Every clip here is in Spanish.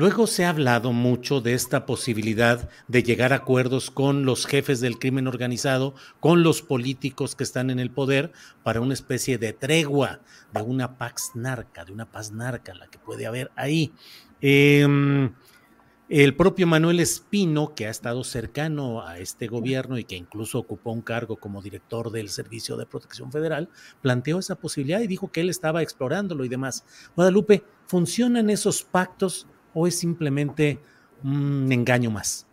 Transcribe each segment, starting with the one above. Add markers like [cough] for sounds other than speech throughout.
luego se ha hablado mucho de esta posibilidad de llegar a acuerdos con los jefes del crimen organizado, con los políticos que están en el poder, para una especie de tregua, de una pax narca, de una paz narca, la que puede haber ahí. Em, el propio Manuel Espino, que ha estado cercano a este gobierno y que incluso ocupó un cargo como director del Servicio de Protección Federal, planteó esa posibilidad y dijo que él estaba explorándolo y demás. Guadalupe, ¿funcionan esos pactos o es simplemente un engaño más?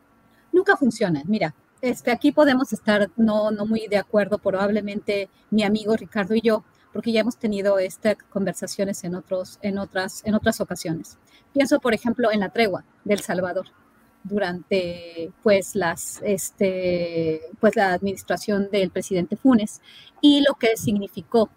Nunca funcionan. Mira, este, aquí podemos estar no, no muy de acuerdo, probablemente mi amigo Ricardo y yo, porque ya hemos tenido estas conversaciones en, otros, en, otras, en otras ocasiones. Pienso, por ejemplo, en la tregua del Salvador durante pues las este pues la administración del presidente Funes y lo que significó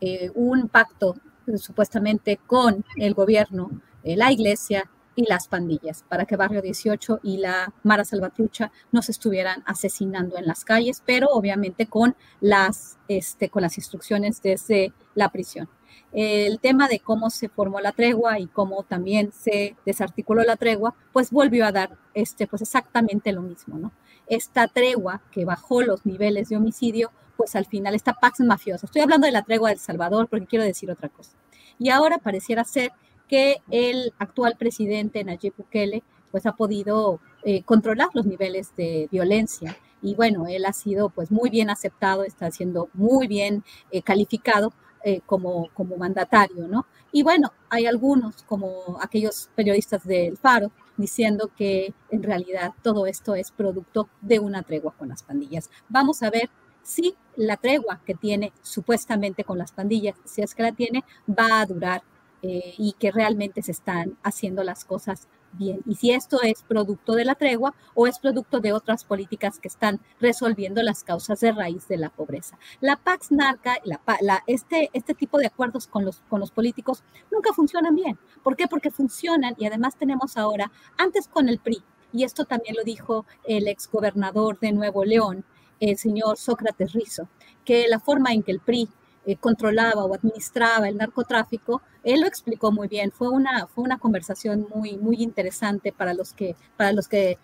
eh, un pacto supuestamente con el gobierno, eh, la iglesia y las pandillas, para que Barrio 18 y la Mara Salvatrucha no se estuvieran asesinando en las calles, pero obviamente con las, este, con las instrucciones desde la prisión. El tema de cómo se formó la tregua y cómo también se desarticuló la tregua, pues volvió a dar este, pues exactamente lo mismo, ¿no? Esta tregua que bajó los niveles de homicidio, pues al final esta pax mafiosa. Estoy hablando de la tregua del Salvador porque quiero decir otra cosa. Y ahora pareciera ser que el actual presidente Nayib Bukele pues ha podido eh, controlar los niveles de violencia y bueno, él ha sido pues muy bien aceptado, está siendo muy bien eh, calificado eh, como, como mandatario, ¿no? Y bueno, hay algunos como aquellos periodistas del Faro diciendo que en realidad todo esto es producto de una tregua con las pandillas. Vamos a ver si la tregua que tiene supuestamente con las pandillas, si es que la tiene, va a durar eh, y que realmente se están haciendo las cosas bien. Y si esto es producto de la tregua o es producto de otras políticas que están resolviendo las causas de raíz de la pobreza. La Pax Narca, la, este, este tipo de acuerdos con los, con los políticos nunca funcionan bien. ¿Por qué? Porque funcionan y además tenemos ahora, antes con el PRI, y esto también lo dijo el exgobernador de Nuevo León, el señor Sócrates Rizo, que la forma en que el PRI eh, controlaba o administraba el narcotráfico, él lo explicó muy bien. Fue una, fue una conversación muy, muy interesante para los que, para los que,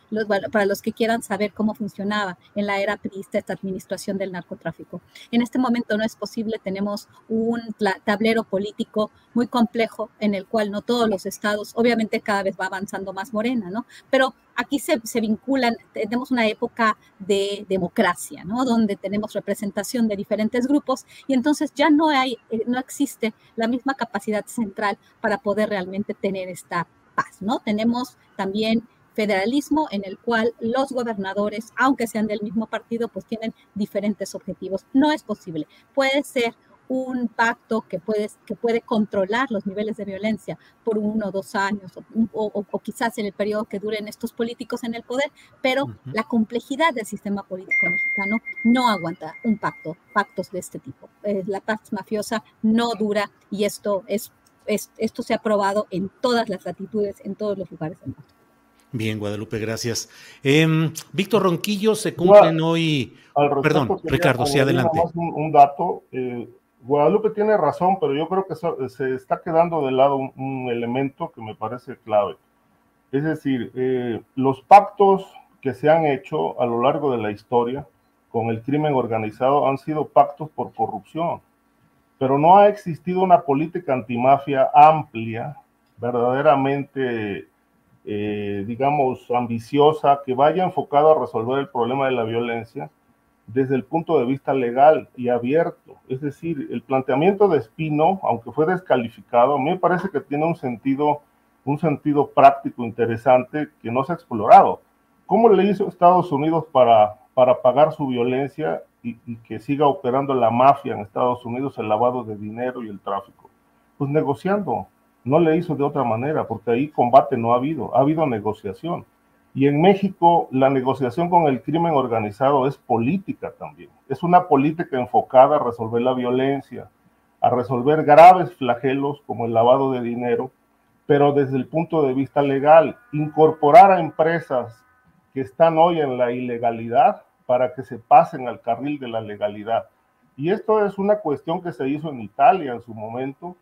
para los que quieran saber cómo funcionaba en la era priista esta administración del narcotráfico. En este momento no es posible, tenemos un tablero político muy complejo en el cual no todos los estados, obviamente cada vez va avanzando más Morena, ¿no? Pero aquí se, se, vinculan, tenemos una época de democracia, ¿no? Donde tenemos representación de diferentes grupos y entonces ya no hay, eh, no existe la misma capacidad central para poder realmente tener esta paz, ¿no? Tenemos también federalismo en el cual los gobernadores, aunque sean del mismo partido, pues tienen diferentes objetivos. No es posible. Puede ser un pacto que puede, que puede controlar los niveles de violencia por uno o dos años, o, quizás en el periodo que duren estos políticos en el poder, pero la complejidad del sistema político mexicano no aguanta un pacto, pactos de este tipo. Eh, la paz mafiosa no dura y esto, es, esto se ha probado en todas las latitudes, en todos los lugares del mundo. Bien, Guadalupe, gracias. Em, Víctor Ronquillo, se cumplen hoy. Perdón, Ricardo, sí, adelante. Un, dato. Eh, Guadalupe tiene razón, pero yo creo que se está quedando de lado un, elemento que me parece clave. Es decir, eh, los pactos que se han hecho a lo largo de la historia con el crimen organizado han sido pactos por corrupción, pero no ha existido una política antimafia amplia, verdaderamente, eh, digamos, ambiciosa, que vaya enfocada a resolver el problema de la violencia desde el punto de vista legal y abierto. Es decir, el planteamiento de Espino, aunque fue descalificado, a mí me parece que tiene un sentido un sentido práctico interesante que no se ha explorado. ¿Cómo le hizo Estados Unidos para, para pagar su violencia y, y, que siga operando la mafia en Estados Unidos, el lavado de dinero y el tráfico? Pues negociando. No le hizo de otra manera, porque ahí combate no ha habido, ha habido negociación. Y en México la negociación con el crimen organizado es política también. Es una política enfocada a resolver la violencia, a resolver graves flagelos como el lavado de dinero pero desde el punto de vista legal, incorporar a empresas que están hoy en la ilegalidad para que se pasen al carril de la legalidad. Y esto es una cuestión que se hizo en Italia en su momento,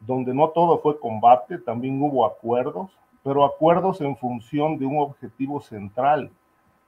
donde no todo fue combate, también hubo acuerdos, pero acuerdos en función de un objetivo central,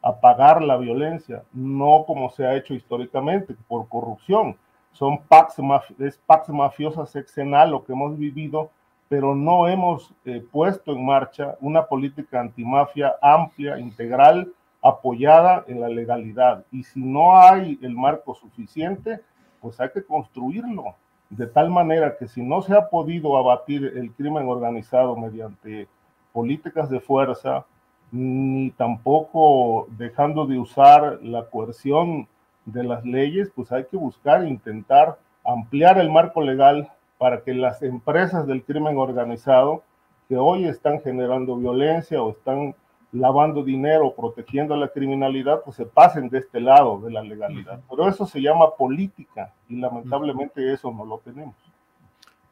apagar la violencia, no como se ha hecho históricamente, por corrupción. Son pax, es pax mafiosa sexenal lo que hemos vivido pero no hemos eh, puesto en marcha una política antimafia amplia, integral, apoyada en la legalidad. Y si no hay el marco suficiente, pues hay que construirlo de tal manera que si no se ha podido abatir el crimen organizado mediante políticas de fuerza, ni tampoco dejando de usar la coerción de las leyes, pues hay que buscar intentar ampliar el marco legal para que las empresas del crimen organizado que hoy están generando violencia o están lavando dinero, protegiendo la criminalidad, pues se pasen de este lado de la legalidad. Pero eso se llama política y lamentablemente eso no lo tenemos.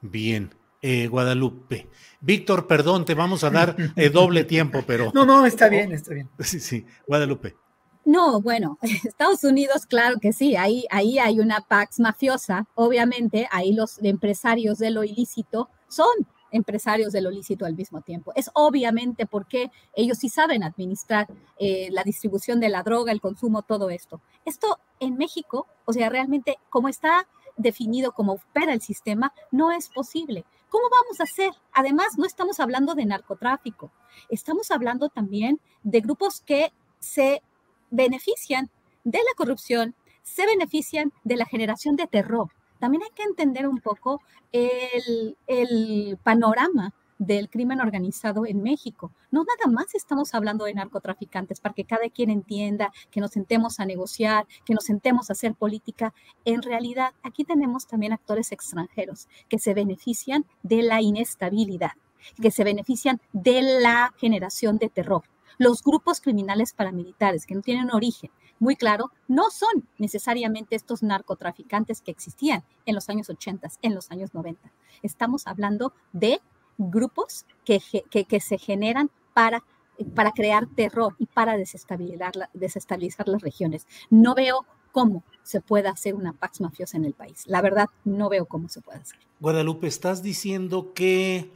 Bien. Eh, Guadalupe. Víctor, perdón, te vamos a dar eh, doble tiempo, pero... No, no, está bien, está bien. Sí, sí, Guadalupe. No, bueno, [laughs] Estados Unidos, claro que sí, ahí, ahí hay una pax mafiosa, obviamente, ahí los empresarios de lo ilícito son empresarios de lo ilícito al mismo tiempo. Es obviamente porque ellos sí saben administrar eh, la distribución de la droga, el consumo, todo esto. Esto en México, o sea, realmente como está definido, como opera el sistema, no es posible. ¿Cómo vamos a hacer? Además, no estamos hablando de narcotráfico, estamos hablando también de grupos que se benefician de la corrupción, se benefician de la generación de terror. También hay que entender un poco el, panorama del crimen organizado en México. No nada más estamos hablando de narcotraficantes para que cada quien entienda, que nos sentemos a negociar, que nos sentemos a hacer política. En realidad, aquí tenemos también actores extranjeros que se benefician de la inestabilidad, que se benefician de la generación de terror. Los grupos criminales paramilitares que no tienen origen muy claro no son necesariamente estos narcotraficantes que existían en los años 80, en los años 90. Estamos hablando de grupos que, que, se generan para, para crear terror y para desestabilizar, desestabilizar las regiones. No veo cómo se pueda hacer una pax mafiosa en el país. La verdad, no veo cómo se puede hacer. Guadalupe, estás diciendo que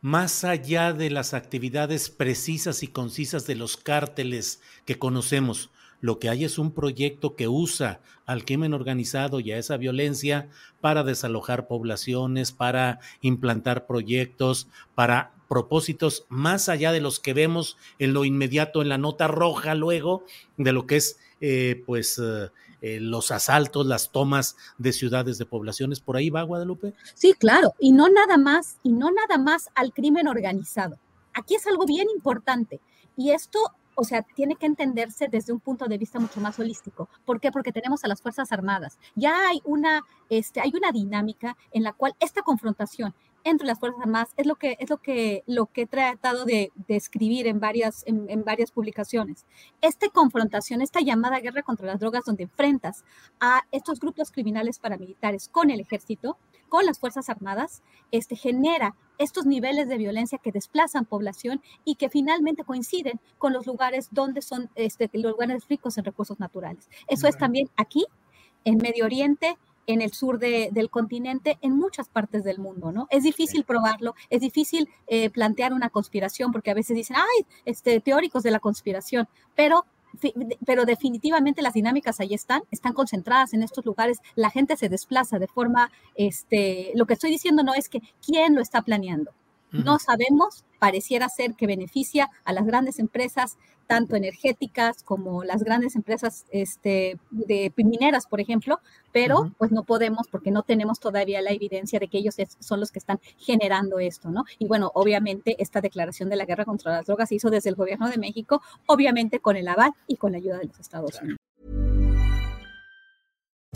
más allá de las actividades precisas y concisas de los cárteles que conocemos, lo que hay es un proyecto que usa al crimen organizado y a esa violencia para desalojar poblaciones, para implantar proyectos, para propósitos más allá de los que vemos en lo inmediato en la nota roja luego de lo que es eh, pues eh, eh, los asaltos, las tomas de ciudades, de poblaciones. ¿Por ahí va Guadalupe? Sí, claro, y no nada más, y no nada más al crimen organizado. Aquí es algo bien importante. Y esto o sea, tiene que entenderse desde un punto de vista mucho más holístico. ¿Por qué? Porque tenemos a las Fuerzas Armadas. Ya hay una, este, hay una dinámica en la cual esta confrontación entre las Fuerzas Armadas es lo que, es lo que, lo que he tratado de, escribir en varias, en, varias publicaciones. Esta confrontación, esta llamada guerra contra las drogas, donde enfrentas a estos grupos criminales paramilitares con el ejército, con las Fuerzas Armadas, este, genera estos niveles de violencia que desplazan población y que finalmente coinciden con los lugares donde son este, los lugares ricos en recursos naturales. Eso es también aquí, en Medio Oriente, en el sur del continente, en muchas partes del mundo, ¿no? Es difícil probarlo, es difícil eh, plantear una conspiración, porque a veces dicen, ay, este, teóricos de la conspiración, pero pero definitivamente las dinámicas ahí están, están concentradas en estos lugares, la gente se desplaza de forma, este, lo que estoy diciendo no es que quién lo está planeando, no sabemos, pareciera ser que beneficia a las grandes empresas, tanto energéticas como las grandes empresas este, de mineras, por ejemplo, pero pues no podemos porque no tenemos todavía la evidencia de que ellos son los que están generando esto, ¿no? Y bueno, obviamente esta declaración de la guerra contra las drogas se hizo desde el gobierno de México, obviamente con el aval y con la ayuda de los Estados Unidos.